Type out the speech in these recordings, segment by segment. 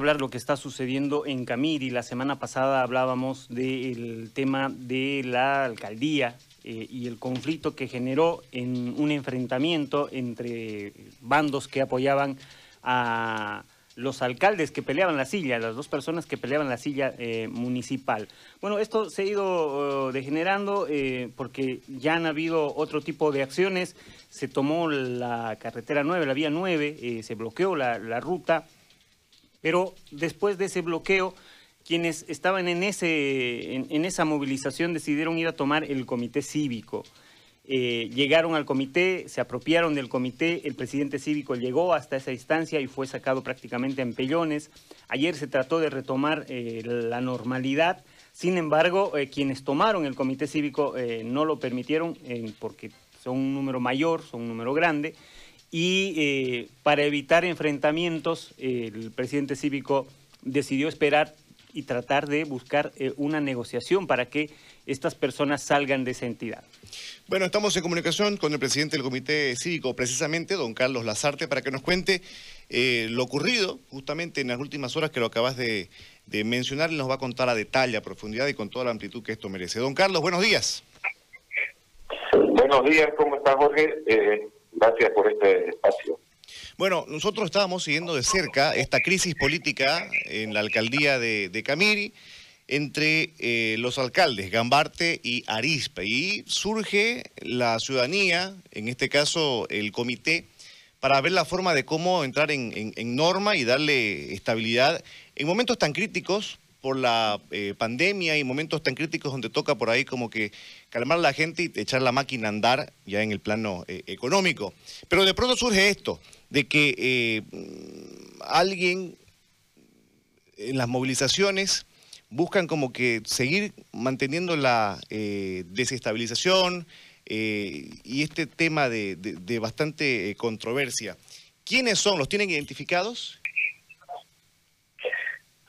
hablar de lo que está sucediendo en Camiri. La semana pasada hablábamos del tema de la alcaldía eh, y el conflicto que generó en un enfrentamiento entre bandos que apoyaban a los alcaldes que peleaban la silla, las dos personas que peleaban la silla eh, municipal. Bueno, esto se ha ido uh, degenerando eh, porque ya han habido otro tipo de acciones. Se tomó la carretera 9, la vía 9, se bloqueó la ruta pero después de ese bloqueo, quienes estaban en, ese, en, esa movilización decidieron ir a tomar el comité cívico. Eh, llegaron al comité, se apropiaron del comité, el presidente cívico llegó hasta esa instancia y fue sacado prácticamente en pellones. Ayer se trató de retomar eh, la normalidad, sin embargo, eh, quienes tomaron el comité cívico no lo permitieron porque son un número mayor, son un número grande, y eh, para evitar enfrentamientos, el presidente cívico decidió esperar y tratar de buscar eh, una negociación para que estas personas salgan de esa entidad. Bueno, estamos en comunicación con el presidente del Comité Cívico, precisamente, don Carlos Lazarte, para que nos cuente eh, lo ocurrido justamente en las últimas horas que lo acabas de, mencionar y nos va a contar a detalle, a profundidad y con toda la amplitud que esto merece. Don Carlos, buenos días. Buenos días, ¿cómo está Jorge? Gracias por este espacio. Bueno, nosotros estábamos siguiendo de cerca esta crisis política en la alcaldía de, Camiri entre eh, los alcaldes Gambarte y Arispe. Y surge la ciudadanía, en este caso el comité, para ver la forma de cómo entrar en norma y darle estabilidad en momentos tan críticos por la eh, pandemia y momentos tan críticos donde toca por ahí como que calmar a la gente y echar la máquina a andar ya en el plano eh, económico. Pero de pronto surge esto, de que eh, alguien en las movilizaciones buscan como que seguir manteniendo la desestabilización y este tema de, de bastante controversia. ¿Quiénes son? ¿Los tienen identificados?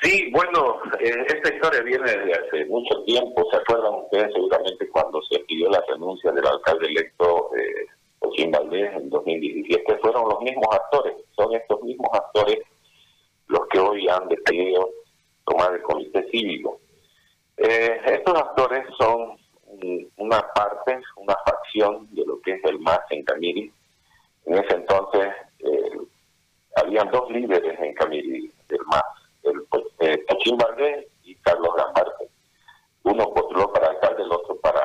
Sí, bueno, eh, esta historia viene desde hace mucho tiempo. ¿Se acuerdan ustedes seguramente cuando se pidió la renuncia del alcalde electo eh, Joaquín Valdés en 2017? Fueron los mismos actores, son estos mismos actores los que hoy han decidido tomar el comité cívico. Eh, estos actores son una parte, una facción de lo que es el MAS en Camiri. En ese entonces eh, habían dos líderes en Camiri del MAS el eh, Valdés y Carlos Gambarte. Uno postuló para alcalde, el otro para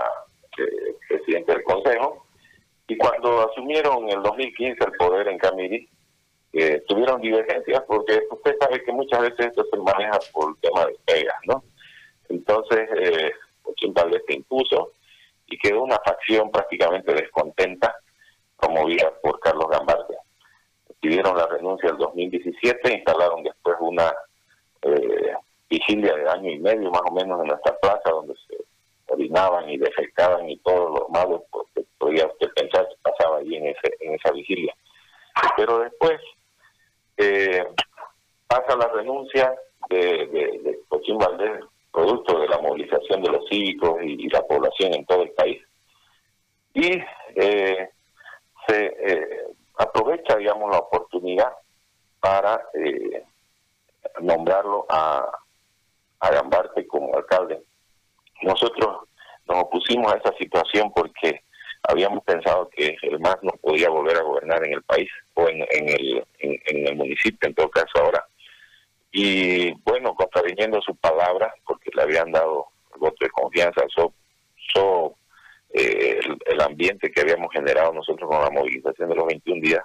eh, presidente del Consejo. Y cuando asumieron en el 2015 el poder en Camiri, eh, tuvieron divergencias porque usted sabe que muchas veces esto se maneja por el tema de pegas, ¿no? Entonces, eh, Valdés se impuso y quedó una facción prácticamente descontenta, promovida por Carlos Gambarte. Pidieron la renuncia en el 2017, instalaron después una vigilia de año y medio más o menos en nuestra plaza donde se orinaban y defectaban y todo lo malo porque podía usted pensar que pasaba ahí en ese en esa vigilia. Pero después eh, pasa la renuncia de, de, Cochín Valdés producto de la movilización de los cívicos y, la población en todo el país. Y eh, se eh, aprovecha digamos la oportunidad para eh, nombrarlo a, a Gambarte como alcalde. Nosotros nos opusimos a esa situación porque habíamos pensado que el MAS no podía volver a gobernar en el país o en, el, en, el municipio, en todo caso ahora. Y bueno, contraviniendo su palabra, porque le habían dado el voto de confianza, so, so eh, el, el, ambiente que habíamos generado nosotros con la movilización de los 21 días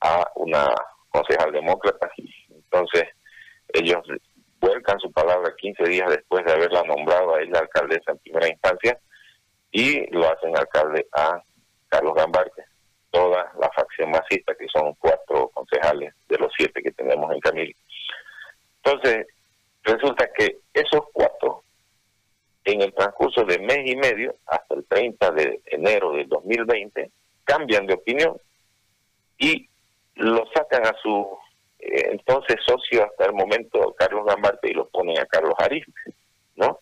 a una concejal demócrata. Entonces, ellos vuelcan su palabra 15 días después de haberla nombrado a ella alcaldesa en primera instancia y lo hacen alcalde a Carlos Gambarte, toda la facción masista, que son cuatro concejales de los siete que tenemos en Camil. Entonces, resulta que esos cuatro, en el transcurso de mes y medio, hasta el 30 de enero del 2020, cambian de opinión y lo sacan a su eh, entonces socio hasta el momento Carlos Gambarte y lo ponen a Carlos Arispe, ¿no?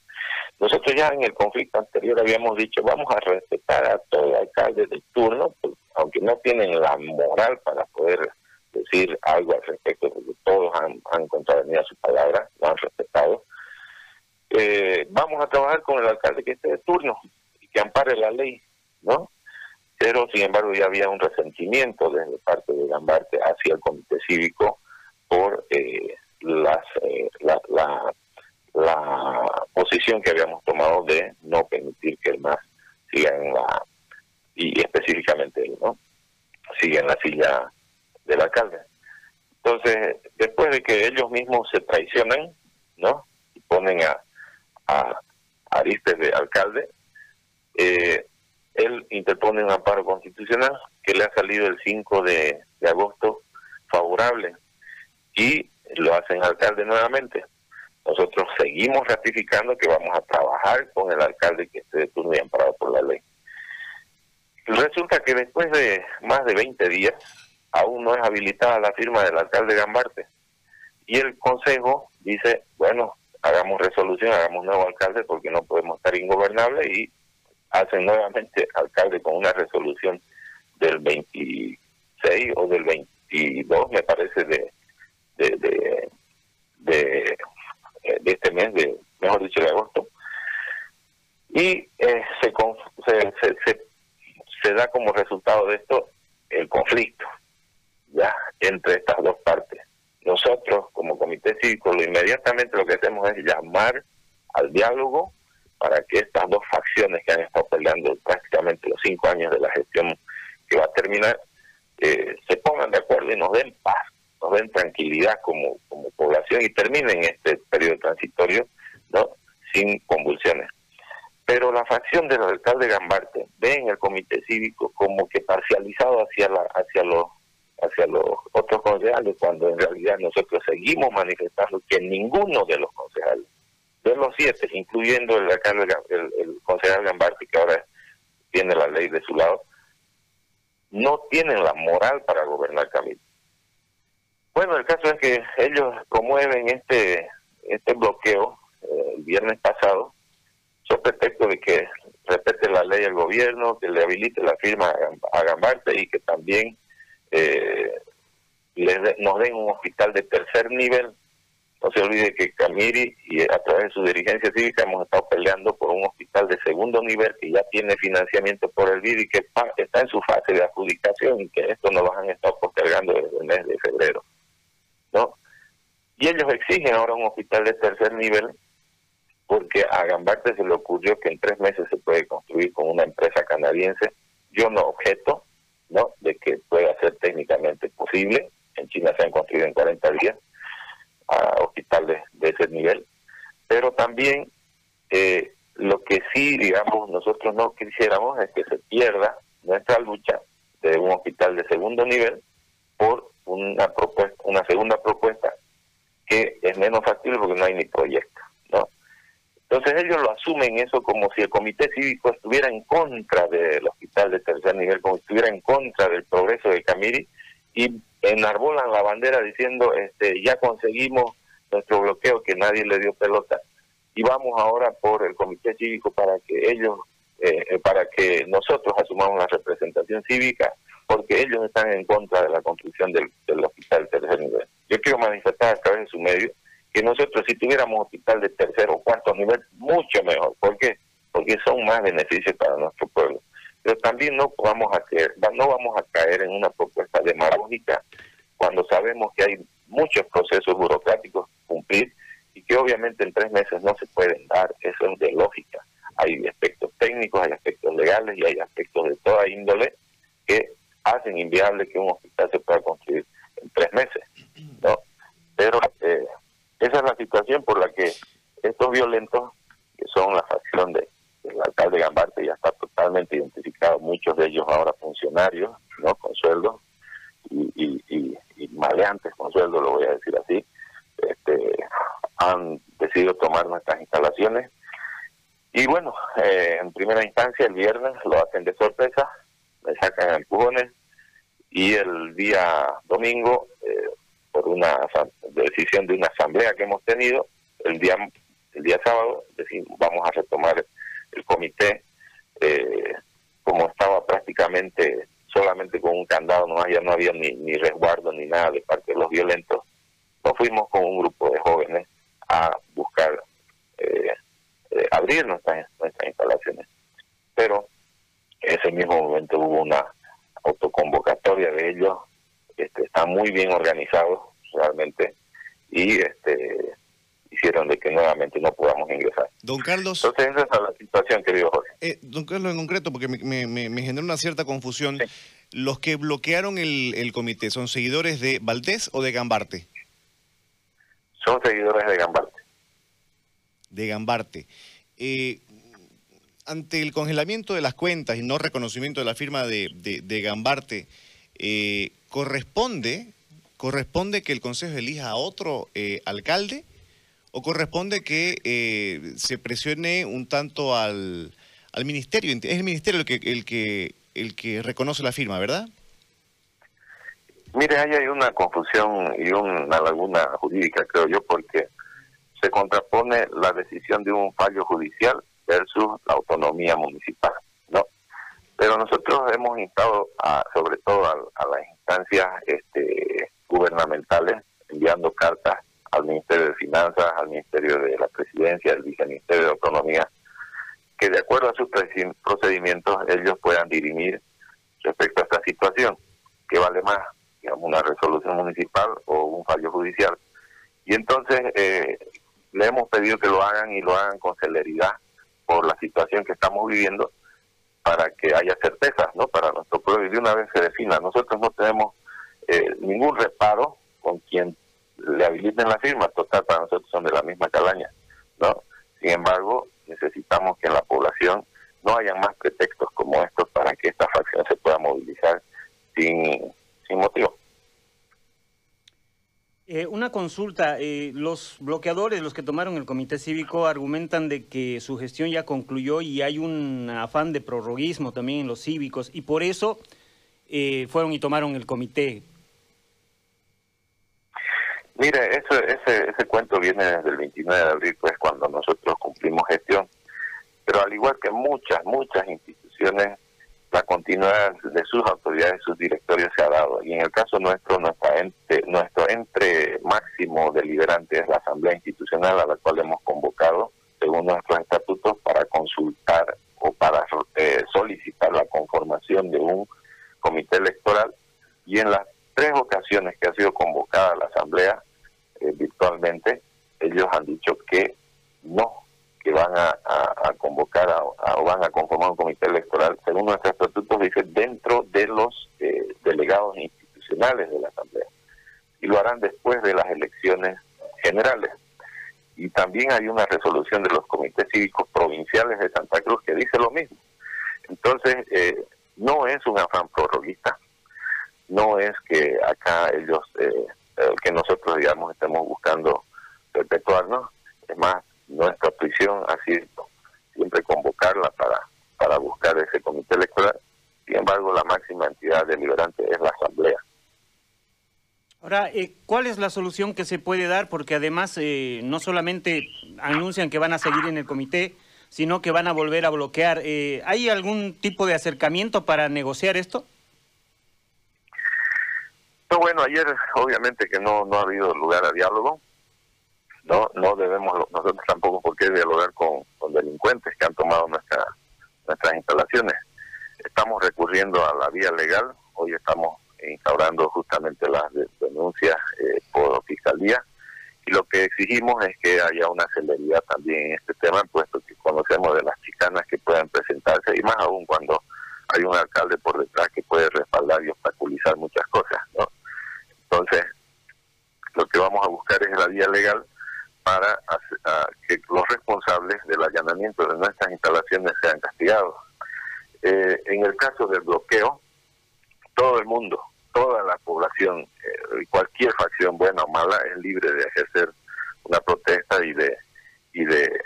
Nosotros ya en el conflicto anterior habíamos dicho vamos a respetar a todo alcalde del turno, pues, aunque no tienen la moral para poder decir algo al respecto, porque todos han, han contravenido su palabra, lo han respetado. Eh, vamos a trabajar con el alcalde que esté de turno y que ampare la ley, ¿no? Pero, sin embargo, ya había un resentimiento desde parte de Gambarte hacia el comité cívico por eh, las, eh, la, la, posición que habíamos tomado de no permitir que el MAS siga en la, y específicamente él, ¿no? Siga en la silla del alcalde. Entonces, después de que ellos mismos se traicionan, ¿no? Y ponen a, a Aristes de alcalde, eh, él interpone un amparo constitucional que le ha salido el 5 de, agosto favorable y lo hacen alcalde nuevamente. Nosotros seguimos ratificando que vamos a trabajar con el alcalde que esté de turno y amparado por la ley. Resulta que después de más de 20 días, aún no es habilitada la firma del alcalde Gambarte. Y el consejo dice, bueno, hagamos resolución, hagamos nuevo alcalde porque no podemos estar ingobernables y hacen nuevamente alcalde con una resolución del 26 o del 22, me parece, de de, de, de, este mes, de mejor dicho, de agosto. Y eh, se, se, se, se da como resultado de esto el conflicto ya entre estas dos partes. Nosotros, como comité cívico, lo inmediatamente lo que hacemos es llamar al diálogo para que estas dos facciones que han estado peleando prácticamente los cinco años de la gestión que va a terminar, eh, se pongan de acuerdo y nos den paz, nos den tranquilidad como, como población y terminen este periodo transitorio no sin convulsiones. Pero la facción del alcalde Gambarte ve en el comité cívico como que parcializado hacia la hacia los hacia los otros concejales, cuando en realidad nosotros seguimos manifestando que ninguno de los concejales de los siete, incluyendo el, el, el concejal Gambarte, que ahora tiene la ley de su lado, no tienen la moral para gobernar Camilo. Bueno, el caso es que ellos promueven este este bloqueo eh, el viernes pasado, son pretexto de que respete la ley del gobierno, que le habilite la firma a Gambarte y que también eh, nos den un hospital de tercer nivel no se olvide que Camiri y a través de su dirigencia cívica hemos estado peleando por un hospital de segundo nivel que ya tiene financiamiento por el BID y que está en su fase de adjudicación y que esto nos lo han estado postergando desde el mes de febrero. ¿no? Y ellos exigen ahora un hospital de tercer nivel porque a Gambarte se le ocurrió que en tres meses se puede construir con una empresa canadiense. Yo no objeto ¿no? de que pueda ser técnicamente posible. En China se han construido en 40 días a hospitales de ese nivel, pero también eh, lo que sí, digamos, nosotros no quisiéramos es que se pierda nuestra lucha de un hospital de segundo nivel por una propuesta, una segunda propuesta que es menos factible porque no. Entonces ellos lo asumen eso como si el comité cívico estuviera en contra del hospital de tercer nivel, como si estuviera en contra del progreso de Camiri y enarbolan la bandera diciendo este ya conseguimos nuestro bloqueo que nadie le dio pelota y vamos ahora por el comité cívico para que ellos eh, eh, para que nosotros asumamos la representación cívica porque ellos están en contra de la construcción del, hospital de tercer nivel. Yo quiero manifestar a través de su medio que nosotros si tuviéramos hospital de tercer o cuarto nivel, mucho mejor. ¿Por qué? Porque son más beneficios para nuestro pueblo pero también no vamos a caer, no vamos a caer en una propuesta demagógica cuando sabemos que hay muchos procesos burocráticos cumplir y que obviamente en tres meses no se pueden dar, eso es de lógica. Hay aspectos técnicos, hay aspectos legales y hay aspectos de toda índole que hacen inviable que un hospital se pueda construir en tres meses, ¿no? Pero eh, esa es la situación por la que estos violentos, que son la facción de el alcalde Gambarte ya está totalmente identificado, muchos de ellos ahora funcionarios, ¿no? Con sueldo y, y, maleantes con sueldo, lo voy a decir así, este, han decidido tomar nuestras instalaciones. Y bueno, eh, en primera instancia el viernes lo hacen de sorpresa, me sacan empujones y el día domingo, eh, por una decisión de una asamblea que hemos tenido, el día el día sábado decimos vamos a retomar el comité, eh, como estaba prácticamente solamente con un candado, no, ya no había ni, ni resguardo ni nada de parte de los violentos. Nos fuimos con un grupo de jóvenes a buscar eh, eh, abrir nuestras, nuestras instalaciones. Pero en ese mismo momento hubo una autoconvocatoria de ellos, este, están muy bien organizados realmente y este hicieron de que nuevamente no podamos ingresar. Don Carlos. Entonces esa es la situación, querido Jorge. Eh, don Carlos, en concreto, porque me, me, me generó una cierta confusión, ¿los que bloquearon el, el comité son seguidores de Valdés o de Gambarte? Son seguidores de Gambarte. De Gambarte. Eh, ante el congelamiento de las cuentas y no reconocimiento de la firma de, de, Gambarte, eh, ¿corresponde, ¿corresponde que el Consejo elija a otro eh, alcalde o corresponde que eh, se presione un tanto al, al ministerio? Es el ministerio el que, el, que, el que reconoce la firma, ¿verdad? Mire, ahí hay una confusión y una laguna jurídica, creo yo, porque se contrapone la decisión de un fallo judicial versus la autonomía municipal, ¿no? Pero nosotros hemos instado, a, sobre todo a, las instancias este, gubernamentales, enviando cartas al Ministerio de Finanzas, al Ministerio de la Presidencia, al Viceministerio de Autonomía, que de acuerdo a sus procedimientos ellos puedan dirimir respecto a esta situación, que vale más, digamos, una resolución municipal o un fallo judicial. Y entonces eh, le hemos pedido que lo hagan y lo hagan con celeridad por la situación que estamos viviendo para que haya certezas, ¿no? Para nuestro pueblo y de una vez se defina. Nosotros no tenemos eh, ningún reparo con quien le habiliten la firma, total, para nosotros son de la misma calaña, ¿no? Sin embargo, necesitamos que en la población no haya más pretextos como estos para que esta facción se pueda movilizar sin, sin motivo. Eh, una consulta, eh, los bloqueadores, los que tomaron el comité cívico, argumentan de que su gestión ya concluyó y hay un afán de prorroguismo también en los cívicos y por eso eh, fueron y tomaron el comité. Mire, eso, ese, ese cuento viene desde el 29 de abril, pues cuando nosotros cumplimos gestión. Pero al igual que muchas, muchas instituciones, la continuidad de sus autoridades, sus directorios se ha dado. Y en el caso nuestro, nuestra ente, nuestro entre máximo deliberante es la Asamblea Institucional a la cual hemos convocado, según nuestros estatutos, para consultar o para eh, solicitar la conformación de un comité electoral. Y en las tres ocasiones que ha sido convocada la Asamblea, eh, virtualmente, ellos han dicho que no, que van a, convocar a, o van a conformar un comité electoral, según nuestros estatutos, dice dentro de los eh, delegados institucionales de la Asamblea. Y lo harán después de las elecciones generales. Y también hay una resolución de los comités cívicos provinciales de Santa Cruz que dice lo mismo. Entonces, eh, no es un afán prorroguista, no es que acá ellos eh, eh, que nosotros, digamos, estemos buscando perpetuarnos. Es más, nuestra prisión ha sido siempre convocarla para, para buscar ese comité electoral. Sin embargo, la máxima entidad deliberante es la Asamblea. Ahora, eh, ¿cuál es la solución que se puede dar? Porque además eh, no solamente anuncian que van a seguir en el comité, sino que van a volver a bloquear. Eh, ¿Hay algún tipo de acercamiento para negociar esto? No, bueno, ayer obviamente que no, no ha habido lugar a diálogo. No, no debemos nosotros tampoco por qué dialogar con, delincuentes que han tomado nuestra, nuestras instalaciones. Estamos recurriendo a la vía legal. Hoy estamos instaurando justamente las denuncias eh, por fiscalía y lo que exigimos es que haya una celeridad también en este tema, puesto que conocemos de las chicanas que pueden presentarse y más aún cuando hay un alcalde por detrás que puede respaldar y obstaculizar muchas cosas, ¿no? Entonces, lo que vamos a buscar es la vía legal para a, que los responsables del allanamiento de nuestras instalaciones sean castigados. Eh, en el caso del bloqueo, todo el mundo, toda la población, eh, cualquier facción buena o mala es libre de ejercer una protesta y de y de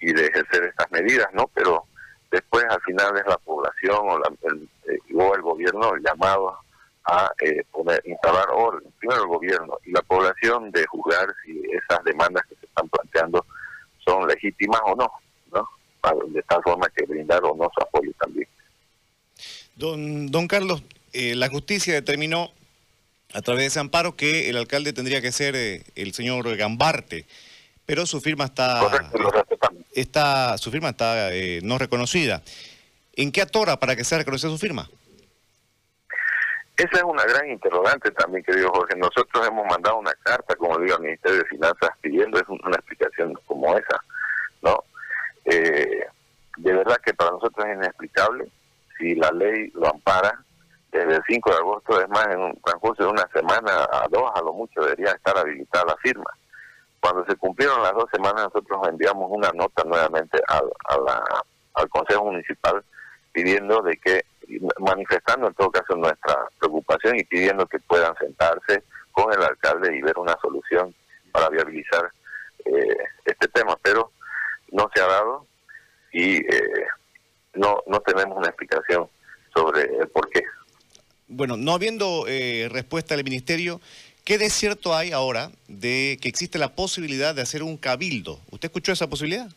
y de ejercer estas medidas, ¿no? Pero después al final es la población o, la, el, eh, o el gobierno llamado a eh, poner, instalar orden, primero el gobierno y la población de juzgar si esas demandas que se están planteando son legítimas o no, ¿no? Para, de tal forma que brindar o no su apoyo también. Don, don Carlos, eh, la justicia determinó a través de ese amparo que el alcalde tendría que ser eh, el señor Gambarte, pero su firma está, está su firma está eh, no reconocida. ¿En qué atora para que sea reconocida su firma? Esa es una gran interrogante también, querido Jorge. Nosotros hemos mandado una carta, como digo, al Ministerio de Finanzas pidiendo una explicación como esa, ¿no? Eh, de verdad que para nosotros es inexplicable. Si la ley lo ampara, desde el 5 de agosto, es más, en un transcurso de una semana a dos, a lo mucho, debería estar habilitada la firma. Cuando se cumplieron las dos semanas, nosotros enviamos una nota nuevamente al, al Consejo Municipal pidiendo de que manifestando en todo caso nuestra preocupación y pidiendo que puedan sentarse con el alcalde y ver una solución para viabilizar eh, este tema, pero no se ha dado y eh, no, no tenemos una explicación sobre el por qué. Bueno, no habiendo eh, respuesta del ministerio, ¿qué de cierto hay ahora de que existe la posibilidad de hacer un cabildo? ¿Usted escuchó esa posibilidad?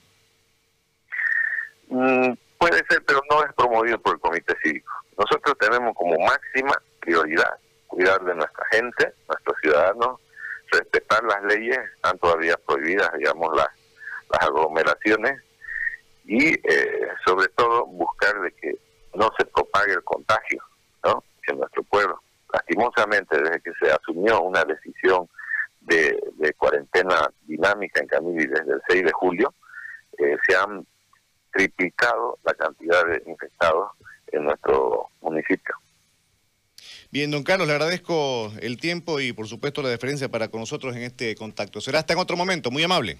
Mm, Puede ser, pero no es promovido por el Comité Cívico. Nosotros tenemos como máxima prioridad cuidar de nuestra gente, nuestros ciudadanos, respetar las leyes, están todavía prohibidas, digamos, las, las aglomeraciones y eh, sobre todo buscar de que no se propague el contagio ¿no? en nuestro pueblo. Lastimosamente, desde que se asumió una decisión de, cuarentena dinámica en Camili desde el 6 de julio, eh, se han triplicado la cantidad de infectados en nuestro municipio. Bien, don Carlos, le agradezco el tiempo y por supuesto la deferencia para con nosotros en este contacto. Será hasta en otro momento, muy amable.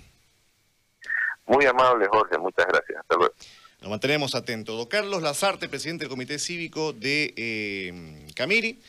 Muy amable, Jorge, muchas gracias. Hasta luego. Nos mantenemos atentos. Don Carlos Lazarte, presidente del Comité Cívico de eh, Camiri.